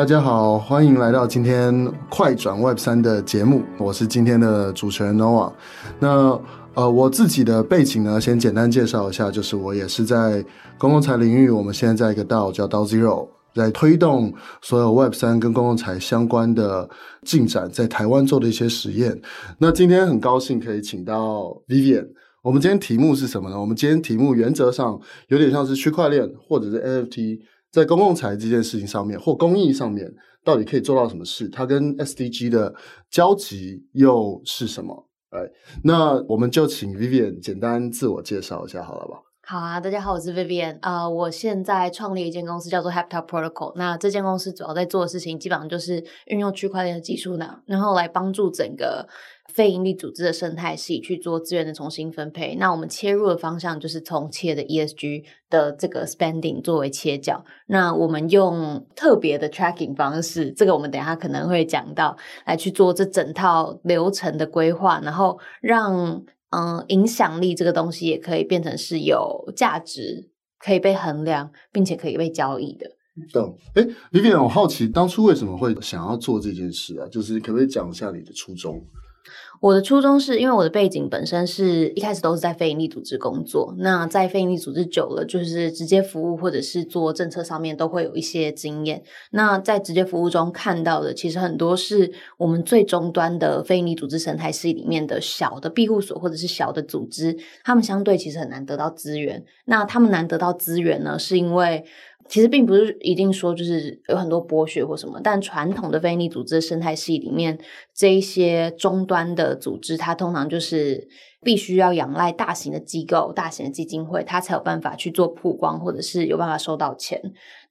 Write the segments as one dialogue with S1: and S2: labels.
S1: 大家好，欢迎来到今天快转 Web 三的节目，我是今天的主持人 Nova。那呃，我自己的背景呢，先简单介绍一下，就是我也是在公共财领域，我们现在在一个 DAO 叫 DAO Zero，在推动所有 Web 三跟公共财相关的进展，在台湾做的一些实验。那今天很高兴可以请到 Vivian，我们今天题目是什么呢？我们今天题目原则上有点像是区块链或者是 NFT。在公共财这件事情上面，或公益上面，到底可以做到什么事？它跟 SDG 的交集又是什么？哎，那我们就请 Vivian 简单自我介绍一下，好了吧？
S2: 好啊，大家好，我是 Vivian、呃，我现在创立一间公司叫做 Heptap Protocol。那这间公司主要在做的事情，基本上就是运用区块链的技术呢，然后来帮助整个非营利组织的生态系去做资源的重新分配。那我们切入的方向就是从企业的 ESG 的这个 spending 作为切角。那我们用特别的 tracking 方式，这个我们等下可能会讲到，来去做这整套流程的规划，然后让。嗯，影响力这个东西也可以变成是有价值，可以被衡量，并且可以被交易的。
S1: 懂？哎李斌我好奇当初为什么会想要做这件事啊？就是可不可以讲一下你的初衷？
S2: 我的初衷是因为我的背景本身是一开始都是在非营利组织工作，那在非营利组织久了，就是直接服务或者是做政策上面都会有一些经验。那在直接服务中看到的，其实很多是我们最终端的非营利组织生态系里面的小的庇护所或者是小的组织，他们相对其实很难得到资源。那他们难得到资源呢，是因为。其实并不是一定说就是有很多剥削或什么，但传统的非营利组织的生态系里面，这一些终端的组织，它通常就是必须要仰赖大型的机构、大型的基金会，它才有办法去做曝光，或者是有办法收到钱。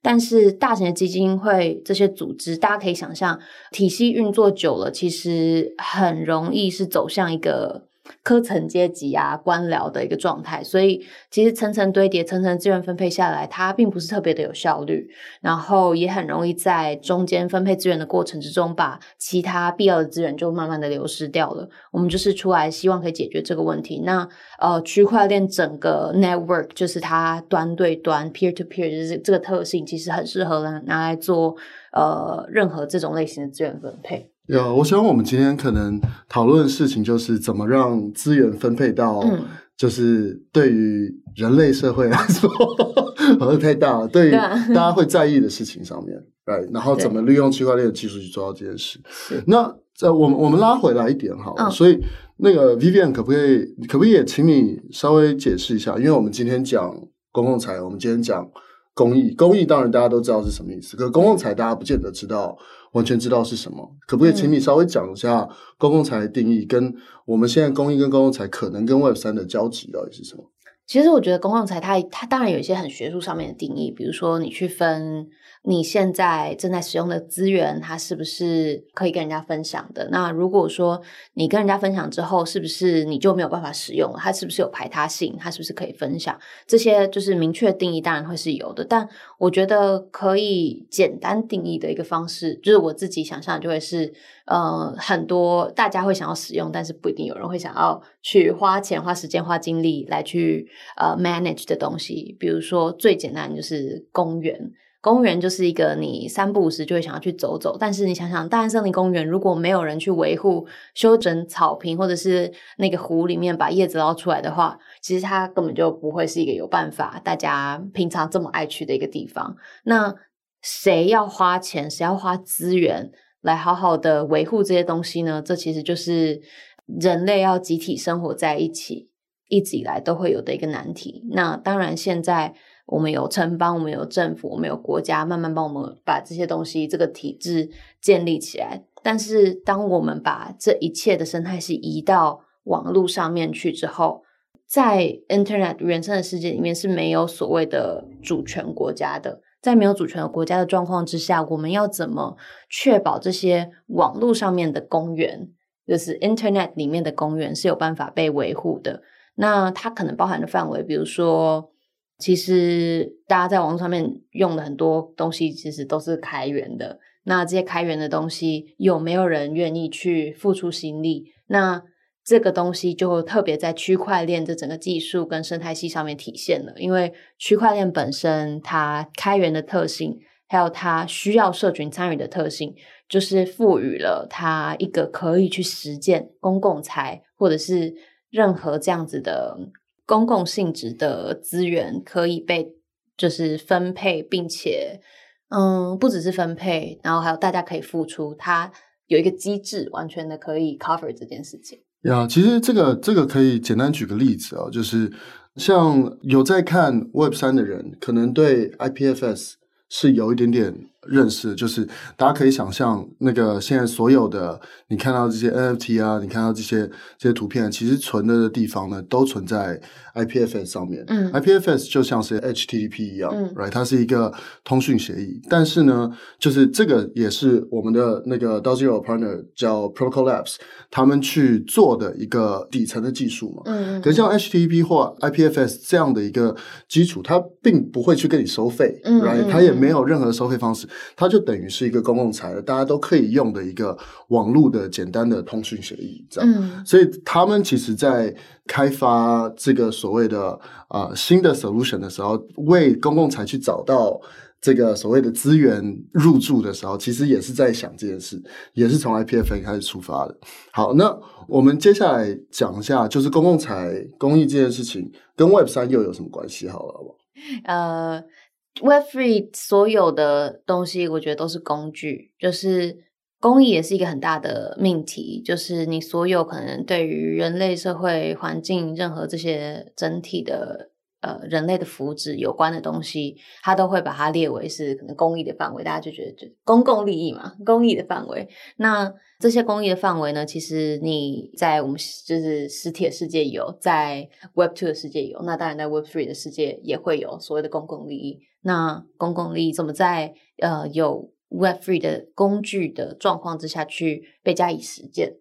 S2: 但是大型的基金会这些组织，大家可以想象，体系运作久了，其实很容易是走向一个。科层阶级啊，官僚的一个状态，所以其实层层堆叠、层层资源分配下来，它并不是特别的有效率，然后也很容易在中间分配资源的过程之中，把其他必要的资源就慢慢的流失掉了。我们就是出来希望可以解决这个问题。那呃，区块链整个 network 就是它端对端 peer to peer 就是这个特性，其实很适合拿来做呃任何这种类型的资源分配。
S1: 有，我想我们今天可能讨论的事情就是怎么让资源分配到，就是对于人类社会来说，好像太大了，对于大家会在意的事情上面？然后怎么利用区块链的技术去做到这件事？那呃，我们我们拉回来一点好了，所以那个 Vivian 可不可以可不可以也请你稍微解释一下？因为我们今天讲公共财，我们今天讲公益，公益当然大家都知道是什么意思，可是公共财大家不见得知道。完全知道是什么，可不可以请你稍微讲一下公共财的定义，跟我们现在公益跟公共财可能跟 Web 三的交集到底是什么？
S2: 其实我觉得公共财它它当然有一些很学术上面的定义，比如说你去分。你现在正在使用的资源，它是不是可以跟人家分享的？那如果说你跟人家分享之后，是不是你就没有办法使用了？它是不是有排他性？它是不是可以分享？这些就是明确定义，当然会是有的。但我觉得可以简单定义的一个方式，就是我自己想象就会是，呃，很多大家会想要使用，但是不一定有人会想要去花钱、花时间、花精力来去呃 manage 的东西。比如说最简单就是公园。公园就是一个你三不五时就会想要去走走，但是你想想，大安森林公园如果没有人去维护、修整草坪，或者是那个湖里面把叶子捞出来的话，其实它根本就不会是一个有办法大家平常这么爱去的一个地方。那谁要花钱，谁要花资源来好好的维护这些东西呢？这其实就是人类要集体生活在一起，一直以来都会有的一个难题。那当然现在。我们有城邦，我们有政府，我们有国家，慢慢帮我们把这些东西、这个体制建立起来。但是，当我们把这一切的生态系移到网络上面去之后，在 Internet 原生的世界里面是没有所谓的主权国家的。在没有主权的国家的状况之下，我们要怎么确保这些网络上面的公园，就是 Internet 里面的公园是有办法被维护的？那它可能包含的范围，比如说。其实，大家在网络上面用的很多东西，其实都是开源的。那这些开源的东西，有没有人愿意去付出心力？那这个东西就特别在区块链这整个技术跟生态系上面体现了。因为区块链本身它开源的特性，还有它需要社群参与的特性，就是赋予了它一个可以去实践公共财或者是任何这样子的公共性质的资源可以被就是分配，并且嗯，不只是分配，然后还有大家可以付出，它有一个机制完全的可以 cover 这件事情。
S1: 呀，其实这个这个可以简单举个例子啊，就是像有在看 Web 三的人，可能对 IPFS 是有一点点。认识就是大家可以想象，那个现在所有的你看到这些 NFT 啊，你看到这些这些图片，其实存的地方呢，都存在 IPFS 上面。嗯，IPFS 就像是 HTTP 一样，嗯，right，它是一个通讯协议。但是呢，就是这个也是我们的那个 DAO partner 叫 Protocol Labs，他们去做的一个底层的技术嘛。嗯，可是像 HTTP 或 IPFS 这样的一个基础，它并不会去跟你收费，嗯，right，它也没有任何收费方式。它就等于是一个公共财了，大家都可以用的一个网络的简单的通讯协议，这样。嗯。所以他们其实，在开发这个所谓的啊、呃、新的 solution 的时候，为公共财去找到这个所谓的资源入驻的时候，其实也是在想这件事，也是从 IPFA 开始出发的。好，那我们接下来讲一下，就是公共财公益这件事情跟 Web 三又有什么关系？好了，好不好？
S2: 呃。Webfree 所有的东西，我觉得都是工具，就是公益也是一个很大的命题，就是你所有可能对于人类社会环境任何这些整体的呃人类的福祉有关的东西，它都会把它列为是可能公益的范围，大家就觉得就公共利益嘛，公益的范围。那这些公益的范围呢，其实你在我们就是实体的世界有，在 Web2 的世界有，那当然在 Web three 的世界也会有所谓的公共利益。那公共利益怎么在呃有 Web Free 的工具的状况之下去被加以实践，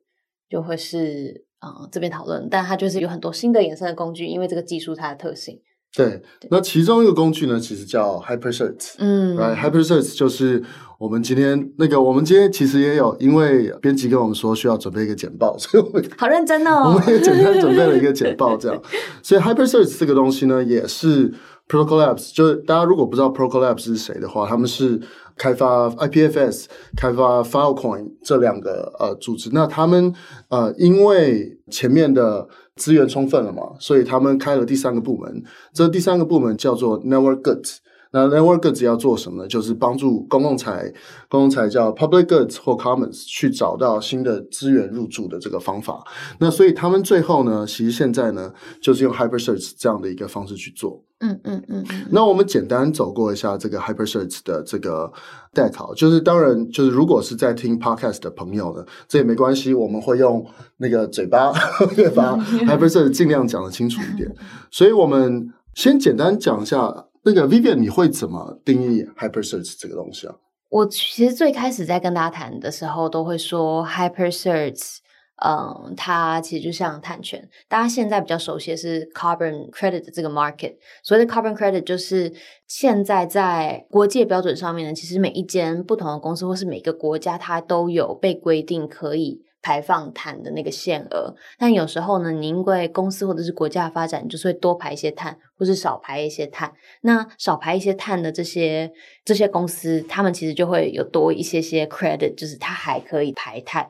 S2: 就会是啊、呃、这边讨论，但它就是有很多新的衍生的工具，因为这个技术它的特性。
S1: 对，那其中一个工具呢，其实叫 HyperSearch。嗯，Right，HyperSearch 就是我们今天那个，我们今天其实也有，因为编辑跟我们说需要准备一个简报，所以我们
S2: 好认真哦，
S1: 我们也简单准备了一个简报，这样。所以 HyperSearch 这个东西呢，也是。Procollabs 就是大家如果不知道 Protocol Labs 是谁的话，他们是开发 IPFS、开发 Filecoin 这两个呃组织。那他们呃因为前面的资源充分了嘛，所以他们开了第三个部门。这第三个部门叫做 Network Goods。那 Network Goods 要做什么呢？就是帮助公共财、公共财叫 Public Goods 或 Commons 去找到新的资源入驻的这个方法。那所以他们最后呢，其实现在呢，就是用 HyperSearch 这样的一个方式去做。嗯嗯嗯，那我们简单走过一下这个 HyperSearch 的这个 deck，就是当然就是如果是在听 Podcast 的朋友呢，这也没关系，我们会用那个嘴巴 把 HyperSearch 尽量讲的清楚一点。所以我们先简单讲一下，那个 Vivian，你会怎么定义 HyperSearch 这个东西啊？
S2: 我其实最开始在跟大家谈的时候，都会说 HyperSearch。嗯，它其实就像碳权，大家现在比较熟悉的是 carbon credit 的这个 market。所谓的 carbon credit 就是现在在国际标准上面呢，其实每一间不同的公司或是每个国家，它都有被规定可以排放碳的那个限额。但有时候呢，你因为公司或者是国家发展，就是会多排一些碳，或是少排一些碳。那少排一些碳的这些这些公司，他们其实就会有多一些些 credit，就是它还可以排碳。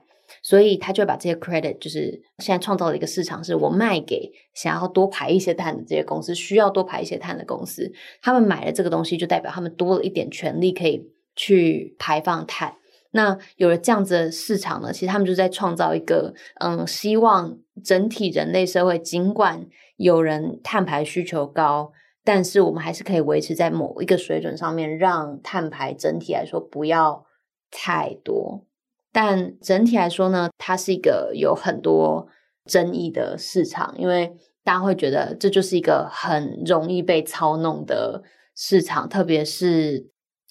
S2: 所以他就会把这些 credit，就是现在创造了一个市场，是我卖给想要多排一些碳的这些公司，需要多排一些碳的公司，他们买了这个东西，就代表他们多了一点权利可以去排放碳。那有了这样子的市场呢，其实他们就在创造一个，嗯，希望整体人类社会尽管有人碳排需求高，但是我们还是可以维持在某一个水准上面，让碳排整体来说不要太多。但整体来说呢，它是一个有很多争议的市场，因为大家会觉得这就是一个很容易被操弄的市场，特别是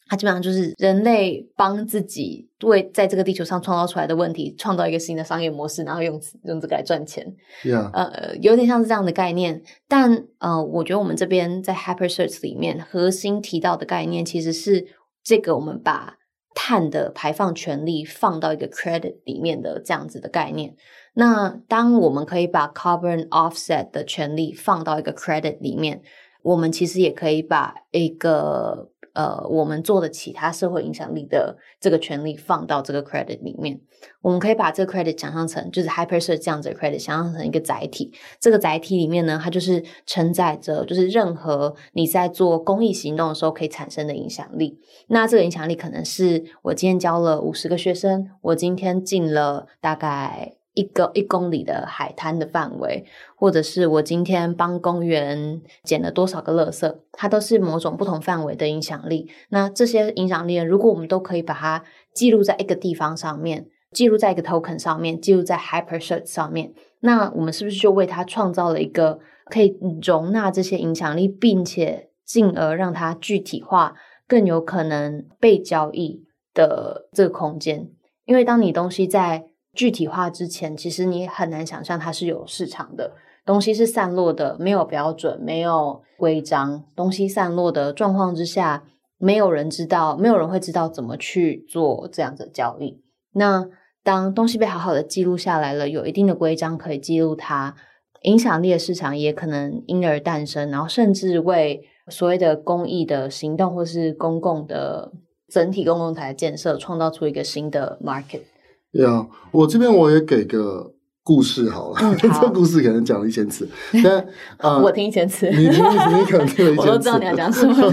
S2: 它基本上就是人类帮自己为在这个地球上创造出来的问题创造一个新的商业模式，然后用用这个来赚钱。
S1: Yeah.
S2: 呃，有点像是这样的概念。但呃，我觉得我们这边在 HyperSearch 里面核心提到的概念，其实是这个我们把。碳的排放权利放到一个 credit 里面的这样子的概念，那当我们可以把 carbon offset 的权利放到一个 credit 里面，我们其实也可以把一个呃，我们做的其他社会影响力的这个权利放到这个 credit 里面，我们可以把这个 credit 想象成就是 HyperCert 这样子的 credit 想象成一个载体。这个载体里面呢，它就是承载着就是任何你在做公益行动的时候可以产生的影响力。那这个影响力可能是我今天教了五十个学生，我今天进了大概。一个一公里的海滩的范围，或者是我今天帮公园捡了多少个垃圾，它都是某种不同范围的影响力。那这些影响力，如果我们都可以把它记录在一个地方上面，记录在一个 token 上面，记录在 Hypershirt 上面，那我们是不是就为它创造了一个可以容纳这些影响力，并且进而让它具体化，更有可能被交易的这个空间？因为当你东西在具体化之前，其实你很难想象它是有市场的。东西是散落的，没有标准，没有规章。东西散落的状况之下，没有人知道，没有人会知道怎么去做这样的交易。那当东西被好好的记录下来了，有一定的规章可以记录它，影响力的市场也可能因而诞生，然后甚至为所谓的公益的行动或是公共的整体公共台建设创造出一个新的 market。
S1: 对啊，我这边我也给个故事好了，嗯、好这个故事可能讲了一千次，但啊，
S2: 呃、我听一千次，
S1: 你听你可能听了一千次，我
S2: 都知道你要讲什么。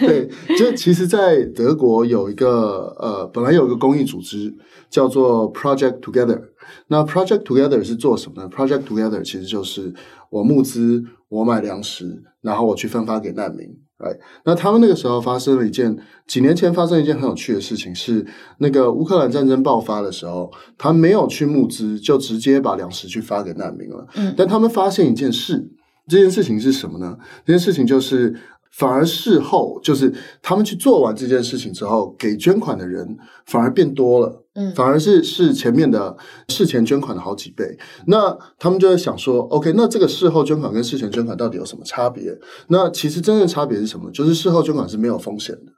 S1: 对，就其实，在德国有一个呃，本来有一个公益组织叫做 Project Together。那 Project Together 是做什么呢？Project Together 其实就是我募资，我买粮食，然后我去分发给难民。Right. 那他们那个时候发生了一件，几年前发生一件很有趣的事情，是那个乌克兰战争爆发的时候，他没有去募资，就直接把粮食去发给难民了。嗯，但他们发现一件事，这件事情是什么呢？这件事情就是。反而事后，就是他们去做完这件事情之后，给捐款的人反而变多了，嗯，反而是是前面的事前捐款的好几倍。那他们就在想说，OK，那这个事后捐款跟事前捐款到底有什么差别？那其实真正差别是什么？就是事后捐款是没有风险的。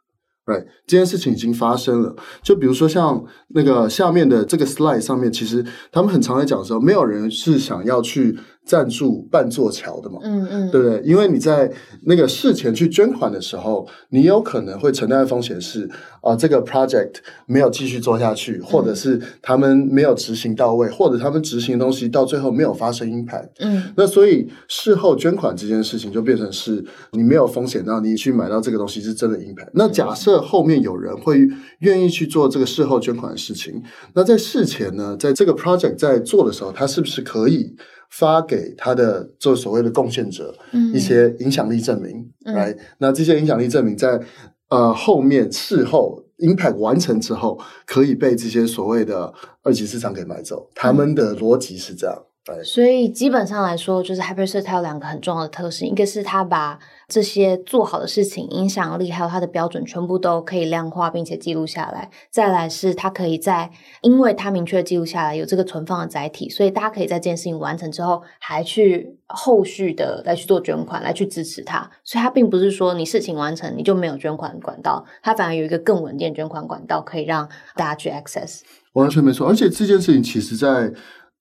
S1: Right，这件事情已经发生了。就比如说像那个下面的这个 slide 上面，其实他们很常在讲的时候，没有人是想要去赞助半座桥的嘛，嗯嗯，对不对？因为你在那个事前去捐款的时候，你有可能会承担的风险是啊、呃，这个 project 没有继续做下去，或者是他们没有执行到位，或者他们执行的东西到最后没有发生 impact。嗯，那所以事后捐款这件事情就变成是你没有风险，然后你去买到这个东西是真的 impact。那假设后面有人会愿意去做这个事后捐款的事情，那在事前呢，在这个 project 在做的时候，他是不是可以发给他的做所谓的贡献者一些影响力证明？来、嗯，那这些影响力证明在呃后面事后 impact 完成之后，可以被这些所谓的二级市场给买走。他们的逻辑是这样。嗯
S2: 所以基本上来说，就是 HyperCert 它有两个很重要的特性，一个是它把这些做好的事情、影响力还有它的标准全部都可以量化并且记录下来；再来是它可以在，因为它明确记录下来有这个存放的载体，所以大家可以在这件事情完成之后，还去后续的来去做捐款来去支持它。所以它并不是说你事情完成你就没有捐款管道，它反而有一个更稳定的捐款管道可以让大家去 access。
S1: 完全没错，而且这件事情其实在。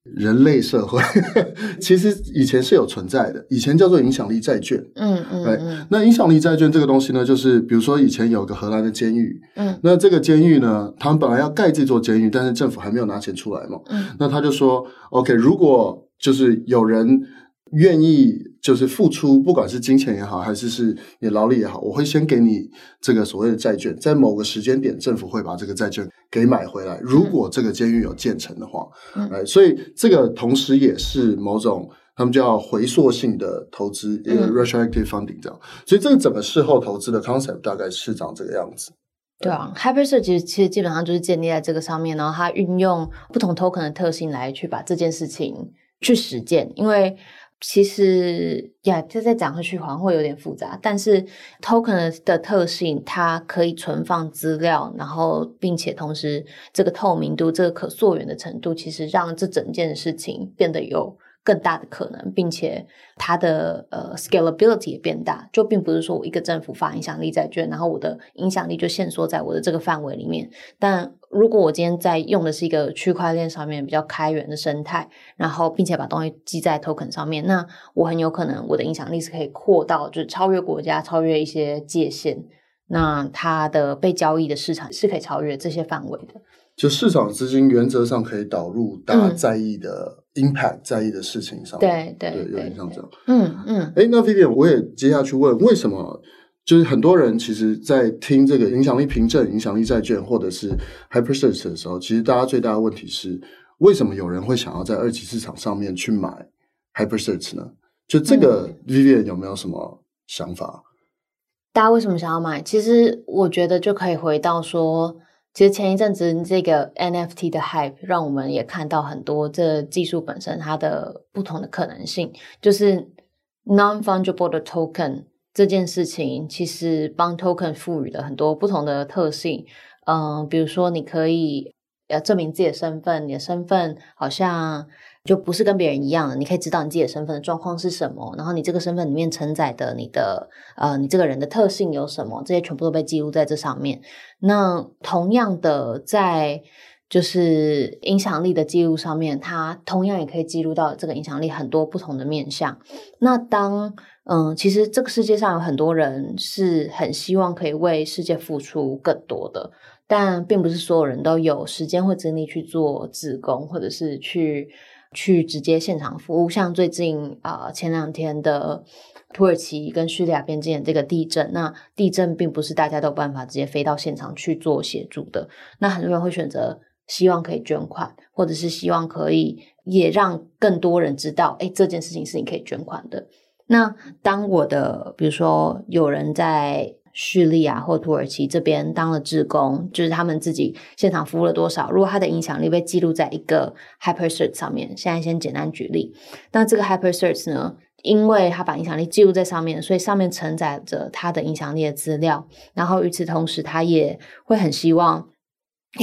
S1: 人类社会 其实以前是有存在的，以前叫做影响力债券。嗯嗯，对。那影响力债券这个东西呢，就是比如说以前有个荷兰的监狱，嗯，那这个监狱呢，他们本来要盖这座监狱，但是政府还没有拿钱出来嘛，嗯，那他就说，OK，如果就是有人。愿意就是付出，不管是金钱也好，还是是你劳力也好，我会先给你这个所谓的债券，在某个时间点，政府会把这个债券给买回来。如果这个监狱有建成的话，嗯，哎，所以这个同时也是某种他们叫回溯性的投资，一个 retroactive funding 这样。所以这个整个事后投资的 concept 大概是长这个样子。
S2: 对啊，HyperCert 其实其实基本上就是建立在这个上面，然后它运用不同 token 的特性来去把这件事情去实践，因为。其实呀，这再讲回去好像会有点复杂。但是 token 的特性，它可以存放资料，然后并且同时这个透明度、这个可溯源的程度，其实让这整件事情变得有更大的可能，并且它的呃 scalability 也变大。就并不是说我一个政府发影响力债券，然后我的影响力就限缩在我的这个范围里面，但如果我今天在用的是一个区块链上面比较开源的生态，然后并且把东西记在 token 上面，那我很有可能我的影响力是可以扩到，就是超越国家、超越一些界限。那它的被交易的市场是可以超越这些范围的。
S1: 就市场资金原则上可以导入大家在意的 impact、嗯、在意的事情上。
S2: 对对，
S1: 对，有点像这样。
S2: 嗯嗯。
S1: 哎，那 Vivian，我也接下去问，为什么就是很多人其实，在听这个影响力凭证、影响力债券或者是 HyperSearch 的时候，其实大家最大的问题是，为什么有人会想要在二级市场上面去买 HyperSearch 呢？就这个 Vivian 有没有什么想法？
S2: 大家为什么想要买？其实我觉得就可以回到说，其实前一阵子这个 NFT 的 hype 让我们也看到很多这技术本身它的不同的可能性。就是 non-fungible 的 token 这件事情，其实帮 token 赋予了很多不同的特性。嗯、比如说你可以要证明自己的身份，你的身份好像。就不是跟别人一样的，你可以知道你自己的身份的状况是什么，然后你这个身份里面承载的你的呃，你这个人的特性有什么，这些全部都被记录在这上面。那同样的，在就是影响力的记录上面，它同样也可以记录到这个影响力很多不同的面向。那当嗯，其实这个世界上有很多人是很希望可以为世界付出更多的，但并不是所有人都有时间或精力去做自工，或者是去。去直接现场服务，像最近啊、前两天的土耳其跟叙利亚边境的这个地震，那地震并不是大家都有办法直接飞到现场去做协助的，那很多人会选择希望可以捐款，或者是希望可以也让更多人知道，哎，这件事情是你可以捐款的。那当我的比如说有人在。叙利亚或土耳其这边当了志工，就是他们自己现场服务了多少？如果他的影响力被记录在一个 HyperSearch 上面，现在先简单举例。那这个 HyperSearch 呢，因为他把影响力记录在上面，所以上面承载着他的影响力的资料。然后与此同时，他也会很希望，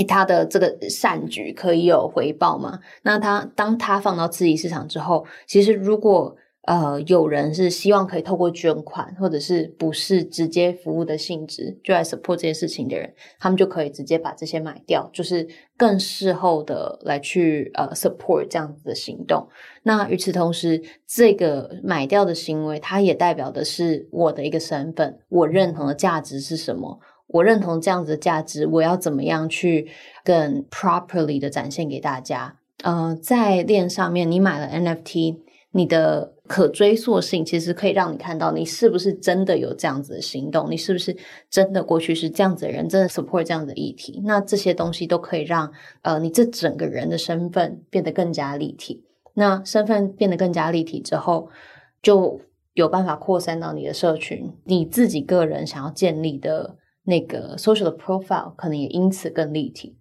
S2: 他的这个善举可以有回报嘛？那他当他放到自己市场之后，其实如果呃，有人是希望可以透过捐款，或者是不是直接服务的性质，就来 support 这些事情的人，他们就可以直接把这些买掉，就是更事后的来去呃 support 这样子的行动。那与此同时，这个买掉的行为，它也代表的是我的一个身份，我认同的价值是什么？我认同这样子的价值，我要怎么样去更 properly 的展现给大家？呃，在链上面，你买了 NFT，你的。可追溯性其实可以让你看到你是不是真的有这样子的行动，你是不是真的过去是这样子的人，真的 support 这样的议题。那这些东西都可以让呃你这整个人的身份变得更加立体。那身份变得更加立体之后，就有办法扩散到你的社群，你自己个人想要建立的那个 social 的 profile 可能也因此更立体。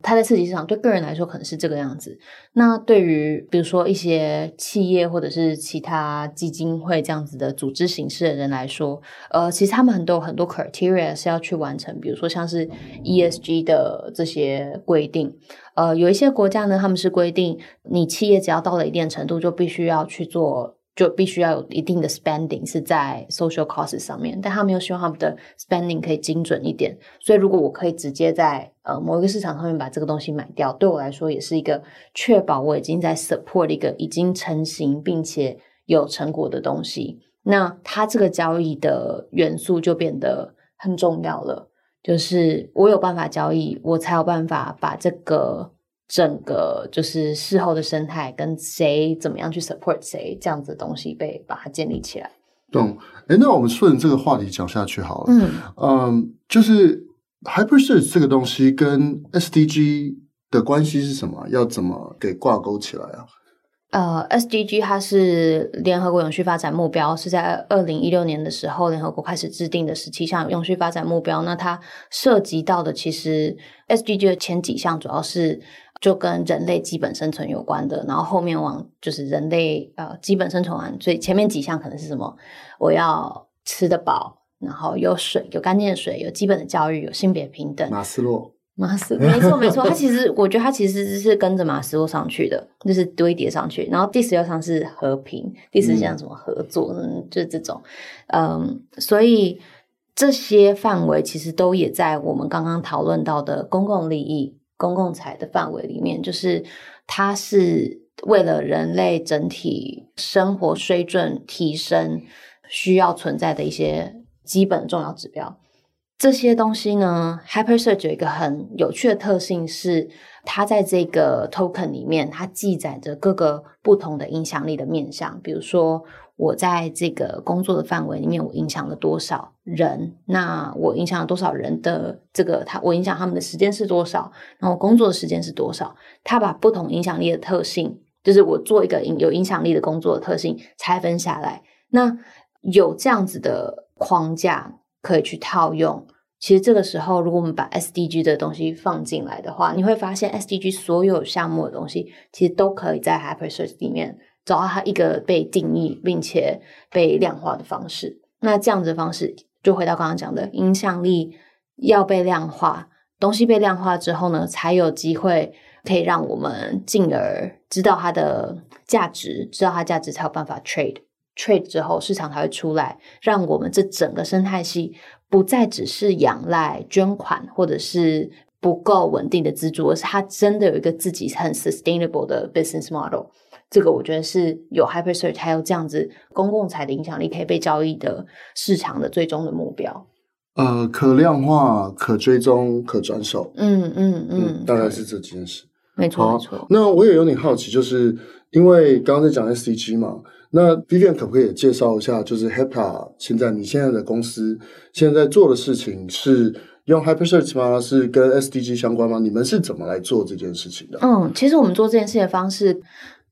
S2: 它在刺激市场对个人来说可能是这个样子，那对于比如说一些企业或者是其他基金会这样子的组织形式的人来说，呃，其实他们很多很多 criteria 是要去完成，比如说像是 ESG 的这些规定，呃，有一些国家呢，他们是规定你企业只要到了一定程度就必须要去做。就必须要有一定的 spending 是在 social costs 上面，但他们又希望他们的 spending 可以精准一点，所以如果我可以直接在呃某一个市场上面把这个东西买掉，对我来说也是一个确保我已经在 support 一个已经成型并且有成果的东西，那它这个交易的元素就变得很重要了，就是我有办法交易，我才有办法把这个。整个就是事后的生态，跟谁怎么样去 support 谁这样子的东西被把它建立起来。
S1: 懂？哎，那我们顺这个话题讲下去好了。嗯嗯，就是 HyperSearch 这个东西跟 SDG 的关系是什么？要怎么给挂钩起来啊？
S2: 呃，SDG 它是联合国永续发展目标，是在二零一六年的时候，联合国开始制定的十七项永续发展目标。那它涉及到的其实 SDG 的前几项主要是。就跟人类基本生存有关的，然后后面往就是人类呃基本生存完，所以前面几项可能是什么？我要吃得饱，然后有水，有干净的水，有基本的教育，有性别平等。
S1: 马斯洛，
S2: 马斯没错 没错，他其实我觉得他其实是跟着马斯洛上去的，就是堆叠上去。然后第十六项是和平，第十项什么合作，嗯，就是这种，嗯，所以这些范围其实都也在我们刚刚讨论到的公共利益。公共财的范围里面，就是它是为了人类整体生活水准提升需要存在的一些基本重要指标。这些东西呢，HyperSearch 有一个很有趣的特性是，它在这个 token 里面，它记载着各个不同的影响力的面向。比如说，我在这个工作的范围里面，我影响了多少人？那我影响了多少人的这个他，我影响他们的时间是多少？然后工作的时间是多少？他把不同影响力的特性，就是我做一个有影响力的工作的特性拆分下来。那有这样子的框架。可以去套用。其实这个时候，如果我们把 SDG 的东西放进来的话，你会发现 SDG 所有项目的东西，其实都可以在 HyperSearch 里面找到它一个被定义并且被量化的方式。那这样子的方式，就回到刚刚讲的影响力要被量化，东西被量化之后呢，才有机会可以让我们进而知道它的价值，知道它价值才有办法 trade。Trade 之后，市场才会出来，让我们这整个生态系不再只是仰赖捐款或者是不够稳定的资助，而是它真的有一个自己很 sustainable 的 business model。这个我觉得是有 HyperSearch 还有这样子公共财的影响力可以被交易的市场的最终的目标。
S1: 呃，可量化、可追踪、可转手。
S2: 嗯嗯嗯，
S1: 嗯，大概是这几件事。
S2: 没错没错。
S1: 那我也有点好奇，就是因为刚刚在讲 SDG 嘛。那 Vivian 可不可以介绍一下，就是 Hepta 现在你现在的公司现在做的事情是用 HyperSearch 吗？是跟 SDG 相关吗？你们是怎么来做这件事情的？
S2: 嗯，其实我们做这件事的方式。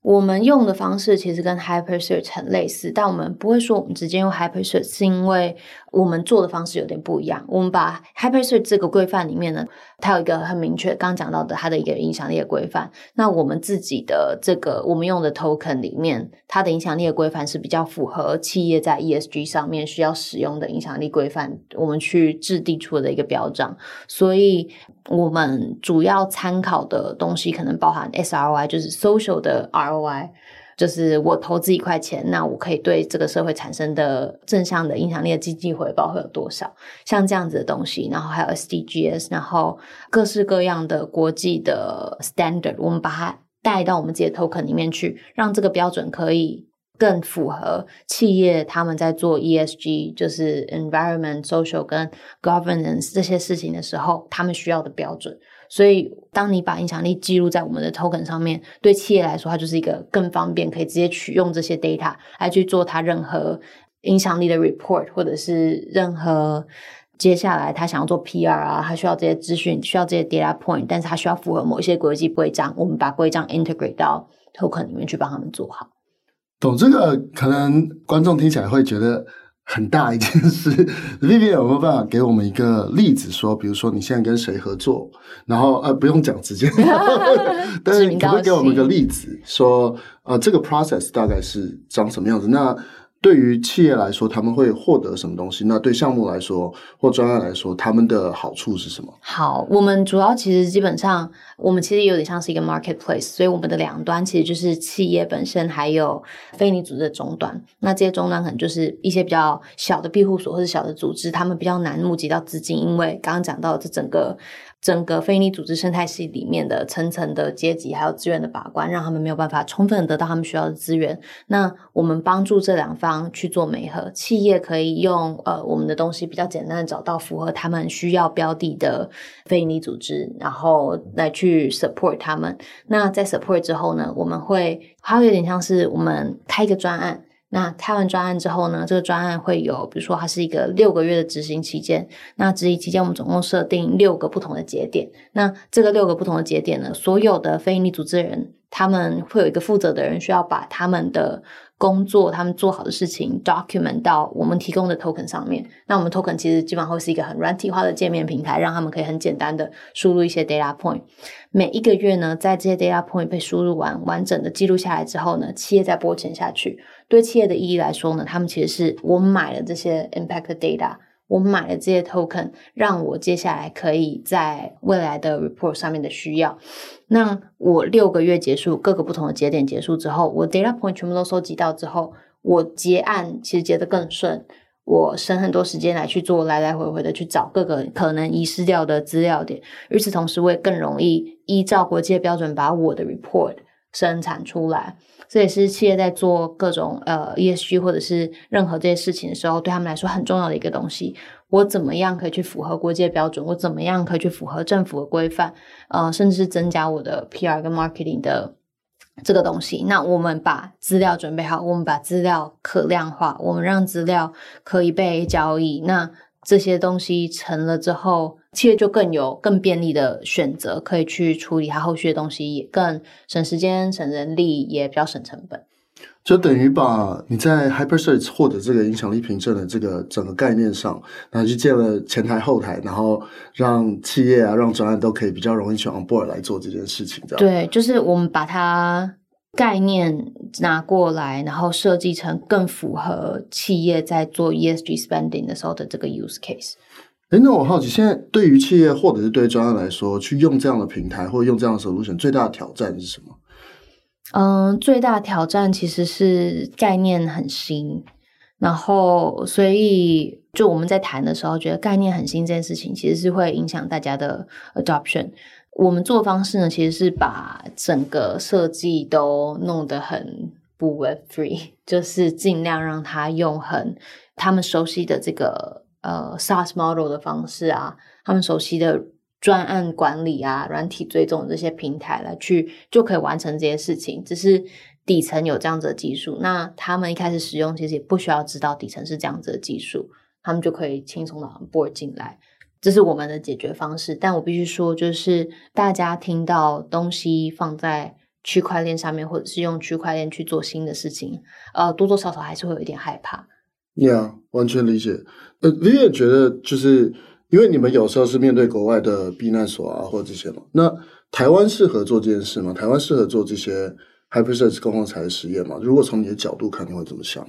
S2: 我们用的方式其实跟 HyperSearch 很类似，但我们不会说我们直接用 HyperSearch，是因为我们做的方式有点不一样。我们把 HyperSearch 这个规范里面呢，它有一个很明确，刚刚讲到的它的一个影响力的规范。那我们自己的这个我们用的 Token 里面，它的影响力的规范是比较符合企业在 ESG 上面需要使用的影响力规范，我们去制定出的一个标章。所以。我们主要参考的东西可能包含 SROI，就是 social 的 ROI，就是我投资一块钱，那我可以对这个社会产生的正向的影响力的经济回报会有多少？像这样子的东西，然后还有 SDGs，然后各式各样的国际的 standard，我们把它带到我们自己的 token 里面去，让这个标准可以。更符合企业他们在做 ESG，就是 environment、social 跟 governance 这些事情的时候，他们需要的标准。所以，当你把影响力记录在我们的 token 上面，对企业来说，它就是一个更方便，可以直接取用这些 data 来去做它任何影响力的 report，或者是任何接下来他想要做 PR 啊，他需要这些资讯，需要这些 data point，但是他需要符合某一些国际规章，我们把规章 integrate 到 token 里面去帮他们做好。
S1: 懂这个，可能观众听起来会觉得很大一件事。Vivian 有没有办法给我们一个例子说，说比如说你现在跟谁合作，然后呃不用讲直接，但是你可不可以给我们一个例子，说呃这个 process 大概是长什么样子？那对于企业来说，他们会获得什么东西？那对项目来说或专案来说，他们的好处是什么？
S2: 好，我们主要其实基本上，我们其实有点像是一个 marketplace，所以我们的两端其实就是企业本身，还有非营利组织的终端。那这些终端可能就是一些比较小的庇护所或者小的组织，他们比较难募集到资金，因为刚刚讲到这整个。整个非营利组织生态系里面的层层的阶级，还有资源的把关，让他们没有办法充分得到他们需要的资源。那我们帮助这两方去做媒合，企业可以用呃我们的东西比较简单的找到符合他们需要标的的非营利组织，然后来去 support 他们。那在 support 之后呢，我们会还有点像是我们开一个专案。那开完专案之后呢，这个专案会有，比如说它是一个六个月的执行期间。那执行期间，我们总共设定六个不同的节点。那这个六个不同的节点呢，所有的非营利组织人，他们会有一个负责的人，需要把他们的工作，他们做好的事情 document 到我们提供的 token 上面。那我们 token 其实基本上会是一个很软体化的界面平台，让他们可以很简单的输入一些 data point。每一个月呢，在这些 data point 被输入完，完整的记录下来之后呢，企业再拨钱下去。对企业的意义来说呢，他们其实是我买了这些 impact data，我买了这些 token，让我接下来可以在未来的 report 上面的需要。那我六个月结束，各个不同的节点结束之后，我 data point 全部都收集到之后，我结案其实结得更顺，我省很多时间来去做来来回回的去找各个可能遗失掉的资料点。与此同时，我也更容易依照国际标准把我的 report 生产出来。这也是企业在做各种呃 ESG 或者是任何这些事情的时候，对他们来说很重要的一个东西。我怎么样可以去符合国际标准？我怎么样可以去符合政府的规范？呃，甚至是增加我的 PR 跟 marketing 的这个东西。那我们把资料准备好，我们把资料可量化，我们让资料可以被交易。那这些东西成了之后，企业就更有更便利的选择，可以去处理它后续的东西，也更省时间、省人力，也比较省成本。
S1: 就等于把你在 Hyper Search 获得这个影响力凭证的这个整个概念上，然后去建了前台后台，然后让企业啊、让专案都可以比较容易去 on board 来做这件事情。这样
S2: 对，就是我们把它概念拿过来，然后设计成更符合企业在做 ESG spending 的时候的这个 use case。
S1: 哎，那我好奇，现在对于企业或者是对专案来说，去用这样的平台或用这样的 solution，最大的挑战是什么？
S2: 嗯，最大挑战其实是概念很新，然后所以就我们在谈的时候，觉得概念很新这件事情其实是会影响大家的 adoption。我们做方式呢，其实是把整个设计都弄得很不 Web3，就是尽量让他用很他们熟悉的这个呃 SaaS model 的方式啊，他们熟悉的。专案管理啊，软体追踪这些平台来去就可以完成这些事情，只是底层有这样子的技术。那他们一开始使用，其实也不需要知道底层是这样子的技术，他们就可以轻松的 onboard 进来。这是我们的解决方式。但我必须说，就是大家听到东西放在区块链上面，或者是用区块链去做新的事情，呃，多多少少还是会有一点害怕。
S1: Yeah，完全理解。呃你也觉得就是。因为你们有时候是面对国外的避难所啊，或者这些嘛，那台湾适合做这件事吗？台湾适合做这些 HyperSearch 公共财实验吗？如果从你的角度看，你会怎么想？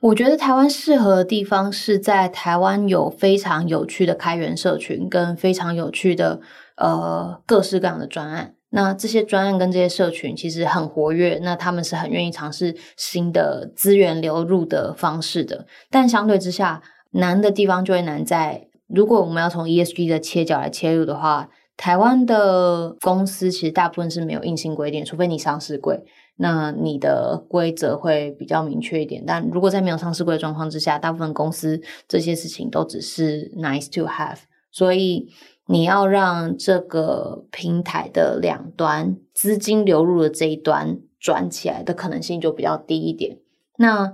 S2: 我觉得台湾适合的地方是在台湾有非常有趣的开源社群，跟非常有趣的呃各式各样的专案。那这些专案跟这些社群其实很活跃，那他们是很愿意尝试新的资源流入的方式的。但相对之下，难的地方就会难在。如果我们要从 ESG 的切角来切入的话，台湾的公司其实大部分是没有硬性规定，除非你上市柜，那你的规则会比较明确一点。但如果在没有上市柜的状况之下，大部分公司这些事情都只是 nice to have。所以你要让这个平台的两端资金流入的这一端转起来的可能性就比较低一点。那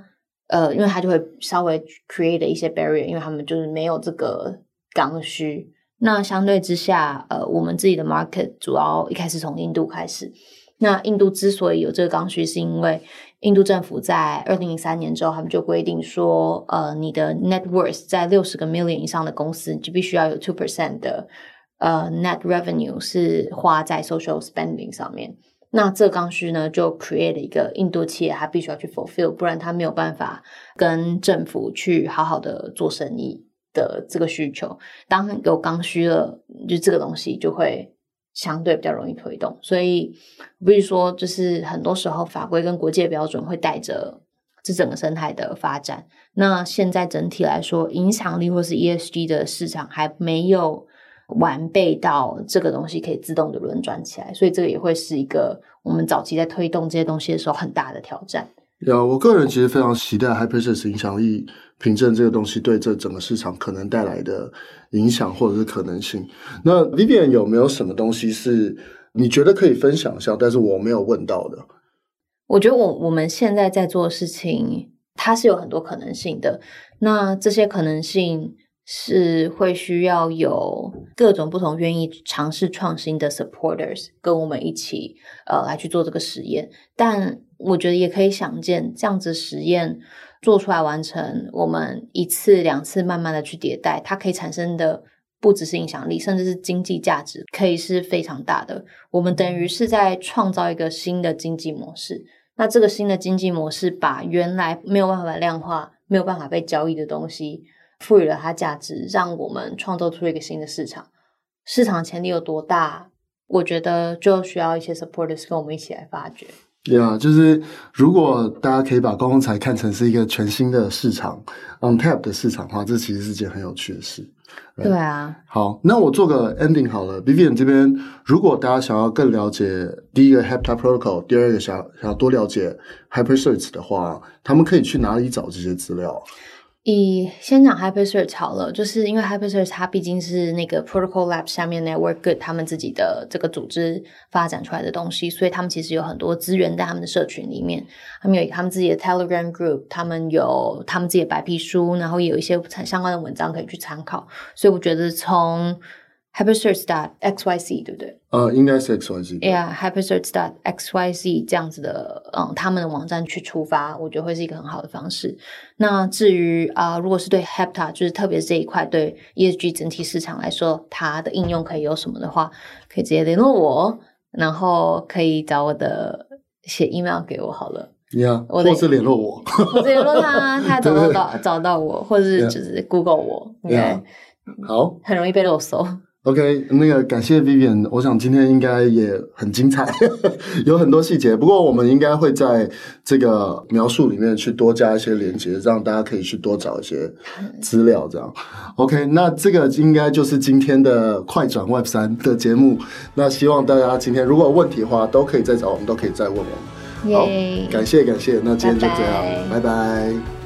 S2: 呃，因为它就会稍微 create 了一些 barrier，因为他们就是没有这个。刚需，那相对之下，呃，我们自己的 market 主要一开始从印度开始。那印度之所以有这个刚需，是因为印度政府在二零零三年之后，他们就规定说，呃，你的 net worth 在六十个 million 以上的公司，你就必须要有 two percent 的呃 net revenue 是花在 social spending 上面。那这刚需呢，就 create 了一个印度企业，它必须要去 fulfill，不然它没有办法跟政府去好好的做生意。的这个需求，当有刚需了，就这个东西就会相对比较容易推动。所以，比如说，就是很多时候法规跟国际标准会带着这整个生态的发展。那现在整体来说，影响力或是 ESG 的市场还没有完备到这个东西可以自动的轮转起来，所以这个也会是一个我们早期在推动这些东西的时候很大的挑战。
S1: 有，我个人其实非常期待 Hyperspace 影响力凭证这个东西对这整个市场可能带来的影响或者是可能性。那 Vivian 有没有什么东西是你觉得可以分享一下，但是我没有问到的？
S2: 我觉得我我们现在在做事情，它是有很多可能性的。那这些可能性是会需要有各种不同愿意尝试创新的 supporters 跟我们一起呃来去做这个实验，但。我觉得也可以想见，这样子实验做出来完成，我们一次两次慢慢的去迭代，它可以产生的不只是影响力，甚至是经济价值，可以是非常大的。我们等于是在创造一个新的经济模式。那这个新的经济模式，把原来没有办法量化、没有办法被交易的东西，赋予了它价值，让我们创造出一个新的市场。市场潜力有多大？我觉得就需要一些 supporters 跟我们一起来发掘。
S1: 对啊，就是如果大家可以把公共财看成是一个全新的市场，untapped 的市场的话，这其实是件很有趣的事。
S2: 对啊，
S1: 好，那我做个 ending 好了。Vivian 这边，如果大家想要更了解第一个 Heptap Protocol，第二个想想要多了解 HyperSearch 的话，他们可以去哪里找这些资料？
S2: 以先讲 HyperSearch 好了，就是因为 HyperSearch 它毕竟是那个 Protocol Lab 下面 Network Good 他们自己的这个组织发展出来的东西，所以他们其实有很多资源在他们的社群里面，他们有他们自己的 Telegram Group，他们有他们自己的白皮书，然后也有一些相关的文章可以去参考，所以我觉得从 HyperSearch.xyz 对不对？
S1: 呃，应该是 XYZ。
S2: Yeah，HyperSearch.xyz 这样子的，嗯，他们的网站去出发，我觉得会是一个很好的方式。那至于啊、呃，如果是对 Heptap，就是特别是这一块对 ESG 整体市场来说，它的应用可以有什么的话，可以直接联络我，然后可以找我的写 email 给我好了。
S1: 你好，或是联络我，
S2: 或者联络他，他找到找找到我，或者是就是 Google 我，应该
S1: 好，
S2: 很容易被漏搜。
S1: OK，那个感谢 Vivian，我想今天应该也很精彩，有很多细节。不过我们应该会在这个描述里面去多加一些连接，让大家可以去多找一些资料。这样，OK，那这个应该就是今天的快转 Web 三的节目。那希望大家今天如果有问题的话，都可以再找我们，都可以再问我们。好，感谢感谢，那今天就这样，拜拜。拜拜。